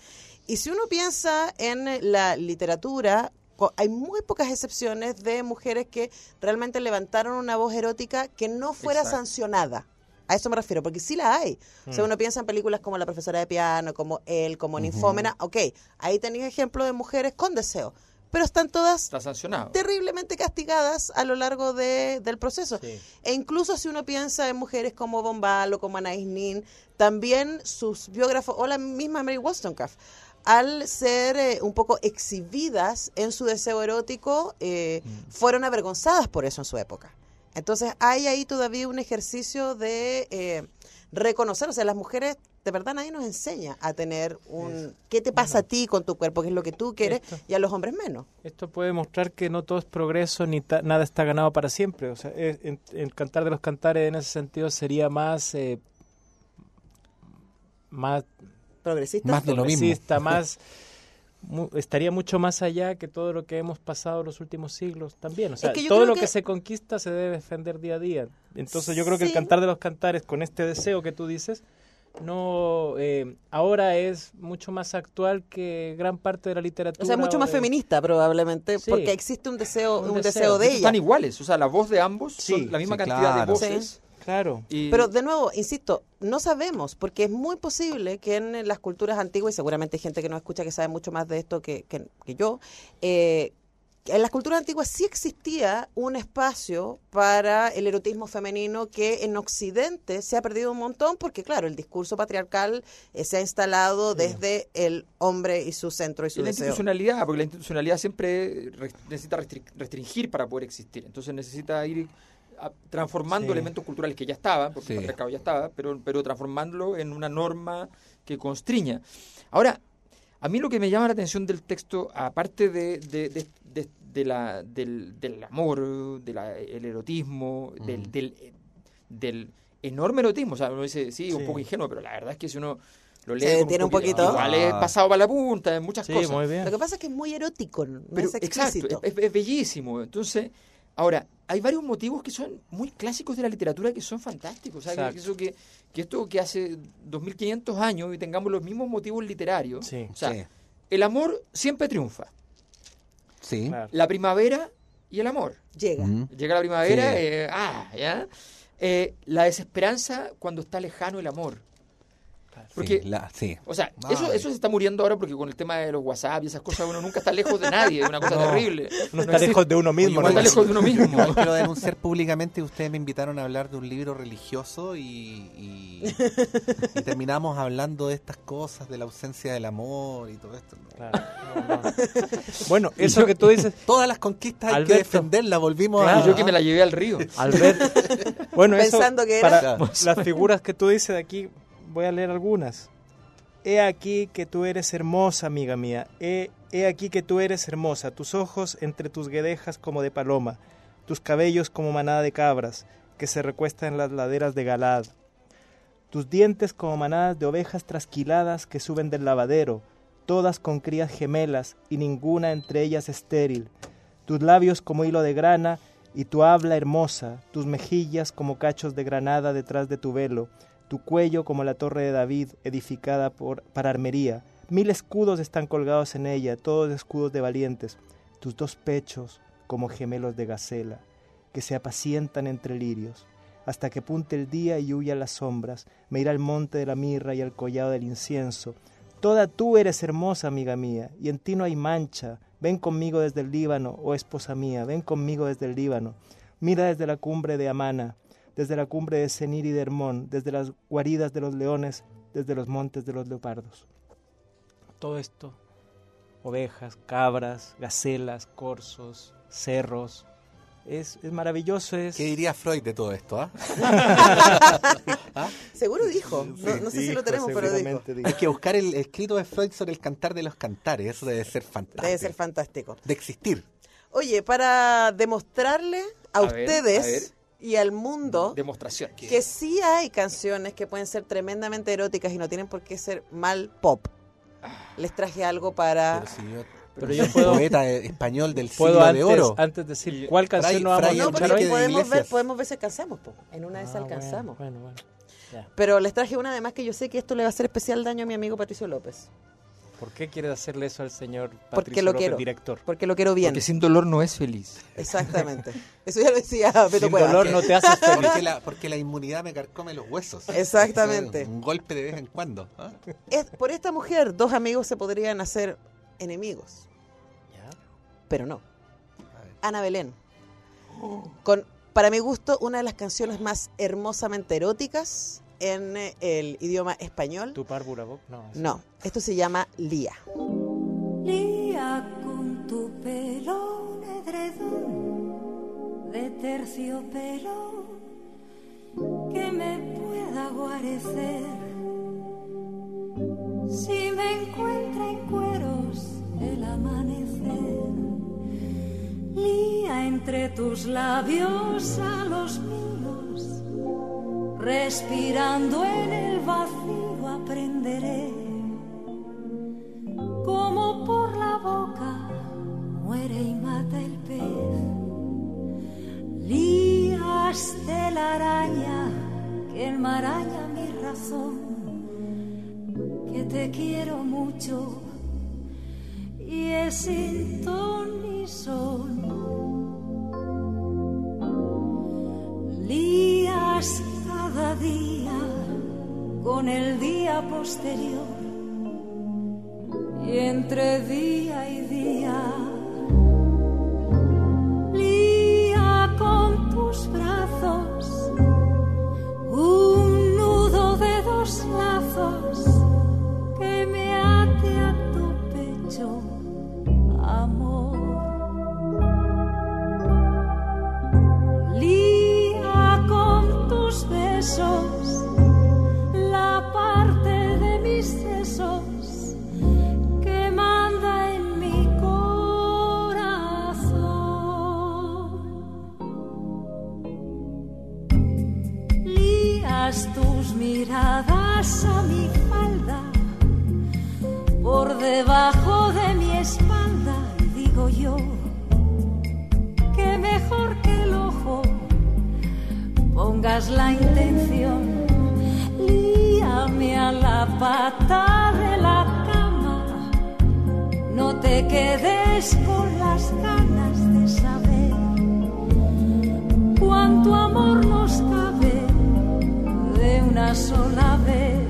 Y si uno piensa en la literatura, hay muy pocas excepciones de mujeres que realmente levantaron una voz erótica que no fuera Exacto. sancionada. A eso me refiero, porque sí la hay. O Mm. sea, uno piensa en películas como La profesora de piano, como Él, como Ninfómena. Ok, ahí tenéis ejemplos de mujeres con deseo. Pero están todas Está terriblemente castigadas a lo largo de- del proceso. Sí. E incluso si uno piensa en mujeres como Bombal o como Anais Nin, también sus biógrafos, o la misma Mary Wollstonecraft, al ser eh, un poco exhibidas en su deseo erótico, eh, fueron avergonzadas por eso en su época. Entonces hay ahí todavía un ejercicio de eh, reconocer, o sea, las mujeres, de verdad nadie nos enseña a tener un... ¿Qué te pasa a ti con tu cuerpo? ¿Qué es lo que tú quieres? Esto. Y a los hombres menos. Esto puede mostrar que no todo es progreso ni ta- nada está ganado para siempre. O sea, es- en- el cantar de los cantares en ese sentido sería más más Progresistas. Más de lo mismo. progresista, [LAUGHS] más mu- estaría mucho más allá que todo lo que hemos pasado los últimos siglos también. O sea, que yo todo lo que- que... se conquista se debe defender día a día. Entonces yo creo que el cantar de los cantares con este deseo que tú dices no eh, ahora es mucho más actual que gran parte de la literatura. O sea, mucho más de- feminista probablemente, Sí. porque existe un deseo, Un un, deseo. deseo, de ella. Están iguales. O sea, la voz de ambos Sí, son la misma sí, cantidad claro. de voces. Claro. Y- Pero de nuevo, insisto, no sabemos, porque es muy posible que en las culturas antiguas, y seguramente hay gente que nos escucha que sabe mucho más de esto que, que- que yo, eh, en las culturas antiguas sí existía un espacio para el erotismo femenino que en Occidente se ha perdido un montón porque, claro, el discurso patriarcal eh, se ha instalado desde el hombre y su centro y Y su la deseo. institucionalidad, porque la institucionalidad siempre necesita restri- restringir para poder existir. Entonces necesita ir a- transformando Sí. elementos culturales que ya estaban, porque Sí. el patriarcado ya estaba, pero, pero transformándolo en una norma que constriña. Ahora, a mí lo que me llama la atención del texto, aparte de, de, de- de- de la, del, del amor, del erotismo, del, del, del enorme erotismo, o sea, uno dice, sí, un poco ingenuo, pero la verdad es que si uno lo lee Se con detiene un poquito- poquito. igual es Ah. pasado para la punta, en muchas Sí, cosas. muy bien. Lo que pasa es que es muy erótico, no Pero, es explícito. exacto, es, es bellísimo. Entonces, ahora, hay varios motivos que son muy clásicos de la literatura que son fantásticos. O sea, que, Exacto. eso que, que esto que hace 2500 años y tengamos los mismos motivos literarios. Sí. O sea, Sí. el amor siempre triunfa. Sí. Claro. La primavera y el amor. Llega. Llega la primavera, Sí. eh, ah, ya. Eh, la desesperanza cuando está lejano el amor. Porque, Sí, la- sí. o sea, eso, eso se está muriendo ahora porque con el tema de los WhatsApp y esas cosas uno nunca está lejos de nadie, es una cosa [LAUGHS] No, terrible. No está existe- lejos de uno mismo. no está ¿no? lejos de uno [LAUGHS] mismo. Igual quiero denunciar públicamente que ustedes me invitaron a hablar de un libro religioso y, y- y terminamos hablando de estas cosas, de la ausencia del amor y todo esto. ¿no? Claro, no, no. [LAUGHS] Bueno, eso que tú dices, Todas las conquistas hay Alberto. que defenderlas, volvimos Claro. a... Y yo que me la llevé al río. Albert, bueno, eso, Pensando que era- para Claro. las figuras que tú dices de aquí, voy a leer algunas. He aquí que tú eres hermosa, amiga mía. He, aquí que tú eres hermosa. Tus ojos entre tus guedejas como de paloma. Tus cabellos como manada de cabras que se recuestan en las laderas de Galad. Tus dientes como manadas de ovejas trasquiladas que suben del lavadero, todas con crías gemelas y ninguna entre ellas estéril. Tus labios como hilo de grana y tu habla hermosa, tus mejillas como cachos de granada detrás de tu velo, tu cuello como la torre de David edificada por, para armería. Mil escudos están colgados en ella, todos escudos de valientes. Tus dos pechos como gemelos de gacela, que se apacientan entre lirios. Hasta que punte el día y huya las sombras, me irá al monte de la mirra y al collado del incienso. Toda tú eres hermosa, amiga mía, y en ti no hay mancha. Ven conmigo desde el Líbano, oh esposa mía, ven conmigo desde el Líbano. Mira desde la cumbre de Amana, desde la cumbre de Senir y de Hermón, desde las guaridas de los leones, desde los montes de los leopardos. Todo esto, ovejas, cabras, gacelas, corzos, cerros, es, es maravilloso, es... ¿Qué diría Freud de todo esto? ah? [LAUGHS] Seguro dijo. No, no sé si lo Dijo, tenemos, pero dijo. dijo. Hay que buscar el escrito de Freud sobre el cantar de los cantares, eso debe ser fantástico. Debe ser fantástico. De existir. Oye, para demostrarle a, A ver, ustedes a ver. Y al mundo Demostración. que sí hay canciones que pueden ser tremendamente eróticas y no tienen por qué ser mal pop. Les traje algo para... Pero si yo, Pero yo puedo- poeta eh, español del Puedo siglo antes, de oro. antes decir Y- cuál canción Fray- no vamos Fray a No, Enrique escuchar hoy. de podemos ver, podemos ver si alcanzamos. po. En una de esas Ah, alcanzamos. Bueno, bueno, bueno. Ya. Pero les traje una además que yo sé que esto le va a hacer especial daño a mi amigo Patricio López. ¿Por qué quieres hacerle eso al señor Patricio Porque lo López, quiero. director? Porque lo quiero bien. Porque sin dolor no es feliz. Exactamente. Eso ya lo decía [LAUGHS] Beto Sin Cuevas. dolor no te haces feliz. Porque la, porque la inmunidad me carcome los huesos. Exactamente. Un golpe de vez en cuando. ¿ah? Es- por esta mujer, dos amigos se podrían hacer enemigos. Ya. Pero no. Ana Belén. Con, para mi gusto, una de las canciones más hermosamente eróticas en el idioma español. ¿Tu Burabok? No. No, esto se llama Lía. Lía con tu pelo edredón de terciopelo que me pueda guarecer. Si me encuentra en cueros el amanecer, lía entre tus labios a los míos, respirando en el vacío aprenderé como por la boca muere y mata el pez. Lías de la araña que enmaraña mi razón, que te quiero mucho y es sin ton ni son. Con el día posterior. Y entre día la intención, líame a la pata de la cama, no te quedes con las ganas de saber cuánto amor nos cabe de una sola vez.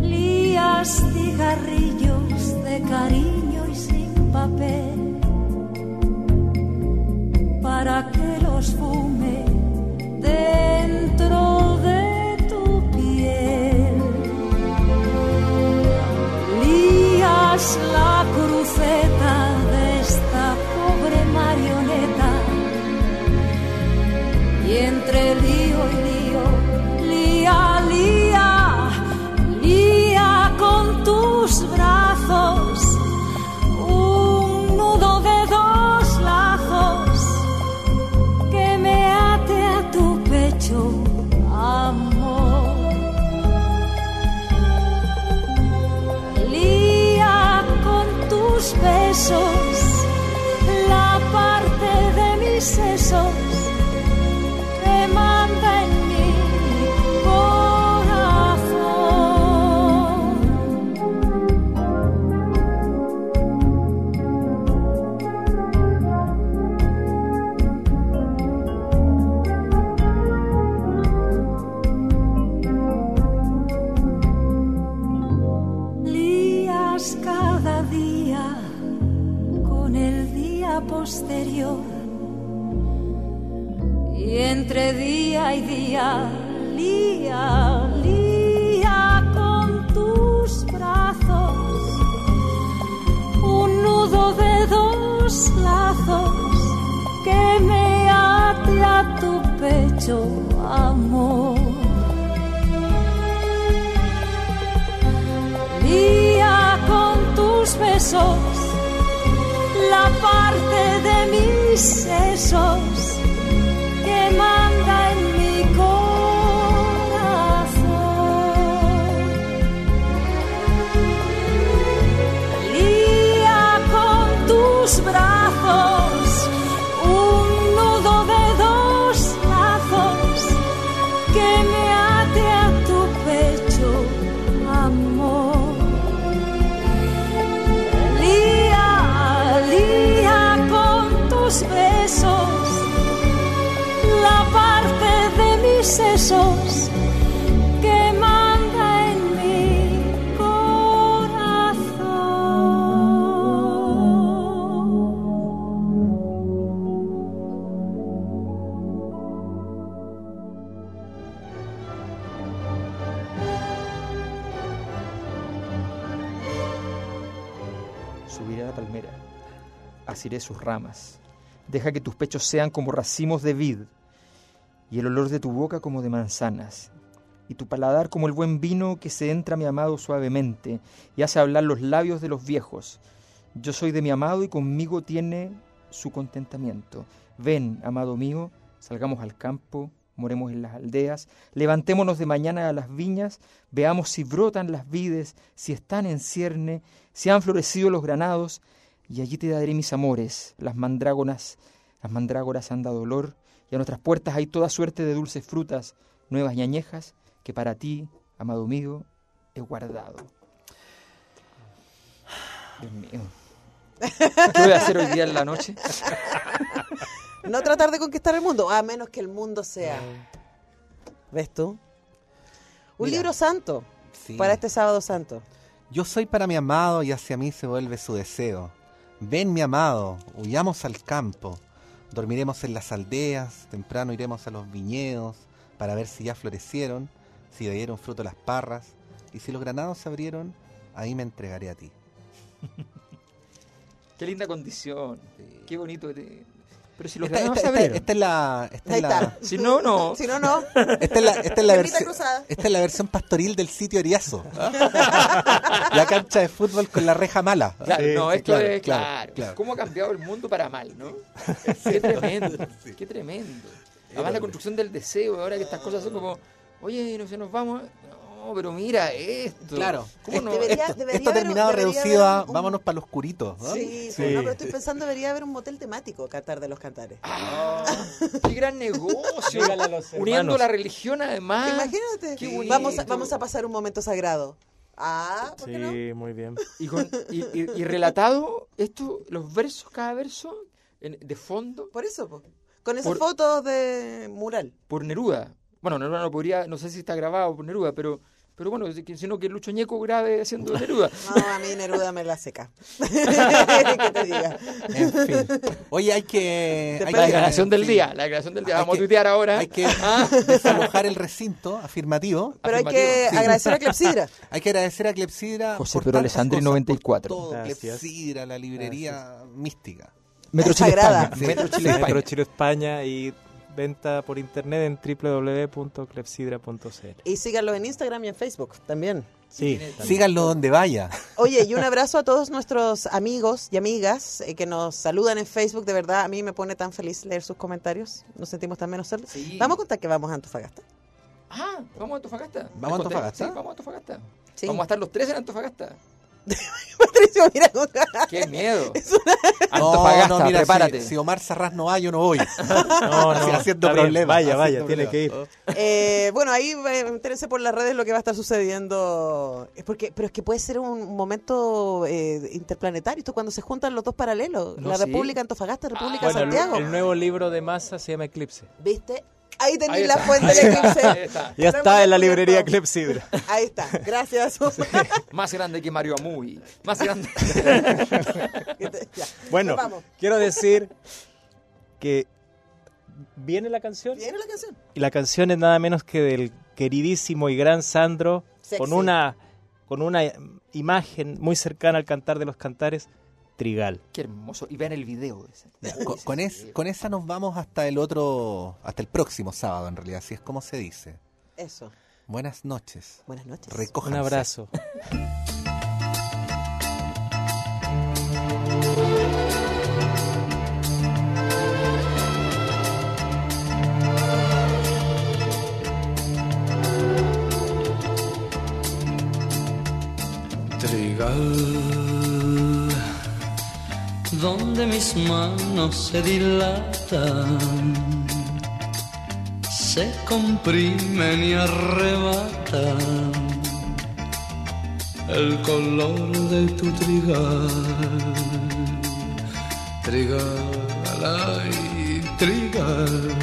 Lías cigarrillos de cariño y sin papel para que los fume dentro sus ramas. Deja que tus pechos sean como racimos de vid, y el olor de tu boca como de manzanas, y tu paladar como el buen vino que se entra mi amado suavemente y hace hablar los labios de los viejos. Yo soy de mi amado y conmigo tiene su contentamiento. Ven, amado mío, salgamos al campo, moremos en las aldeas, levantémonos de mañana a las viñas, veamos si brotan las vides, si están en cierne, si han florecido los granados, y allí te daré mis amores, las mandrágonas, las mandrágoras han dado olor, y a nuestras puertas hay toda suerte de dulces frutas, nuevas y añejas, que para ti, amado mío, he guardado. Dios mío. ¿Qué voy a hacer hoy día en la noche? No tratar de conquistar el mundo, a menos que el mundo sea. ¿Ves tú? Un Mira. libro santo Sí. para este sábado santo. Yo soy para mi amado y hacia mí se vuelve su deseo. Ven mi amado, huyamos al campo. Dormiremos en las aldeas, temprano iremos a los viñedos para ver si ya florecieron, si dieron fruto las parras, y si los granados se abrieron, ahí me entregaré a ti. [LAUGHS] Qué linda condición. Qué bonito. te- Pero si los Esta, esta- es la, esta Ahí es la, está. Si no, no. [LAUGHS] Si no, no. esta es la, esta es la [LAUGHS] versión, cruzada. esta es la versión pastoril del sitio Ariazo. [LAUGHS] la cancha de fútbol con la reja mala. Claro, Sí, no, sí, esto claro, es claro. ¿Cómo ha cambiado el mundo para mal, no? Qué tremendo, qué tremendo. Además la construcción del deseo, ahora que estas cosas son como, oye, no sé, nos vamos. No, pero mira esto. Claro. ¿Cómo no? Debería- Esto, debería esto ha haber- terminado reducido a un- vámonos para los oscurito. ¿no? Sí, Sí. no, pero estoy pensando debería haber un motel temático, Qatar de los Cantares. Ah, qué gran negocio. [LAUGHS] Dígale a los Uniendo la religión además. Imagínate. qué. Vamos a, vamos a pasar un momento sagrado. Ah, ¿por qué no? Sí, muy bien. Y, con- y- y- y relatado esto, los versos, cada verso, en- de fondo, Por eso, po. con esas Por- fotos de mural. por Neruda. Bueno, Neruda no podría, no sé si está grabado por Neruda, pero, Pero bueno, si- sino que Lucho Ñeco grave haciendo Neruda. [LAUGHS] No, a mí Neruda me la seca. [LAUGHS] ¿Qué te diga? En fin. Oye, hay que. hay La que- declaración del sí. día, la declaración del día. Hay Vamos que- a tuitear ahora. Hay que [LAUGHS] Ah. desalojar el recinto afirmativo. Pero hay que. Sí. agradecer a Clepsidra. Hay que agradecer a Clepsidra. José por tantas Alessandri, cosas, por 94. todo, Gracias. Clepsidra, la librería mística. Metro Chile. España. Metro Chile Metro España. Chile España y venta por internet en www.clepsidra.cl. Y síganlo en Instagram y en Facebook también. Sí, también. Síganlo donde vaya. Oye, y un [LAUGHS] abrazo a todos nuestros amigos y amigas eh, que nos saludan en Facebook. De verdad, a mí me pone tan feliz leer sus comentarios. Nos sentimos tan menos solos. Sí. Vamos a contar que vamos a Antofagasta. Ah, vamos a Antofagasta. ¿Vamos a. Antofagasta? Sí, vamos a Antofagasta. Sí. Vamos a estar los tres en Antofagasta. Patricio, mira ¡Qué miedo! [LAUGHS] No, Antofagasta, no, mira, prepárate. Si, si Omar Sarraz no va, yo no voy. [LAUGHS] No, no, haciendo bien, problemas, Vaya, vaya, tiene que ir. Eh, bueno, ahí eh, entérense por las redes lo que va a estar sucediendo. Es porque, pero es que puede ser un momento eh, interplanetario. Esto cuando se juntan los dos paralelos. No, la sí. República Antofagasta, República Bueno, el, Santiago. el nuevo libro de Massa se llama Eclipse. ¿Viste? Ahí tenéis la fuente está, eclipse. ahí está. Ya está en la librería Clepsidra. Ahí está. Gracias. [LAUGHS] Más grande que Mario Amuy. Más grande. [LAUGHS] Bueno, quiero decir que viene la canción ¿Viene la canción? y la canción es nada menos que del queridísimo y gran Sandro Sexy. con una con una imagen muy cercana al cantar de los cantares Trigal. Qué hermoso. Y vean el video ese. Con, con es- con esa nos vamos hasta el otro, hasta el próximo sábado, en realidad, así es como se dice. Eso. Buenas noches. Buenas noches. Un abrazo. Trigal, donde mis manos se dilatan, se comprimen y arrebatan el color de tu trigal. Trigal, ay, trigal.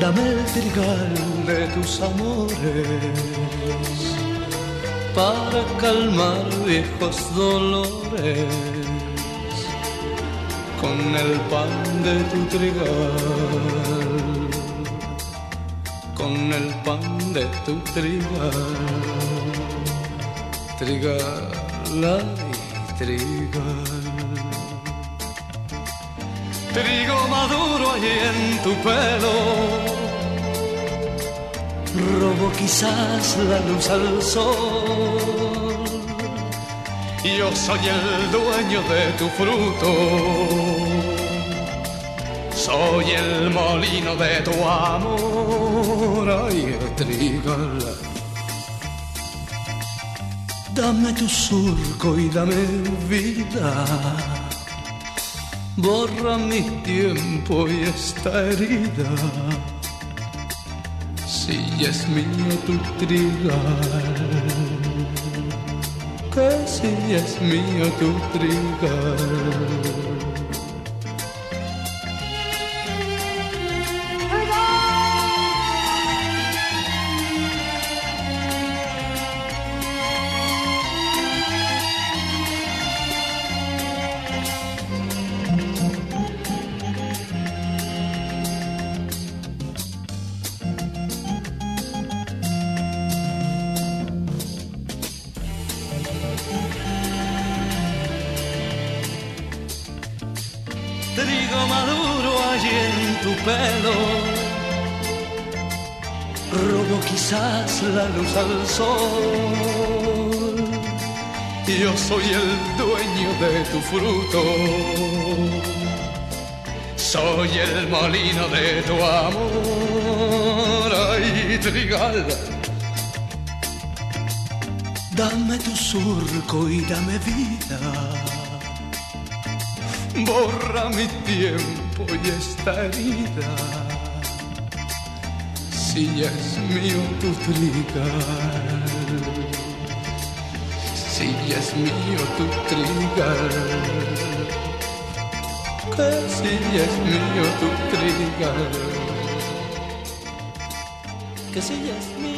Dame el trigal de tus amores para calmar viejos dolores con el pan de tu trigal, con el pan de tu trigal, trigal, ay, trigal. Trigo maduro allí en tu pelo robo quizás la luz al sol. Yo soy el dueño de tu fruto, soy el molino de tu amor. Ay, trigal, dame tu surco y dame vida. Borra mi tiempo y esta herida si es mío tu trigal, es mío tu trigal. En tu pelo, robo quizás la luz al sol. Yo soy el dueño de tu fruto, soy el molino de tu amor. Ay, trigal, dame tu surco y dame vida borra mi tiempo esta herida. Si es mío tu trigal, si es mío tu trigal, que si es mío tu trigal, que si es mío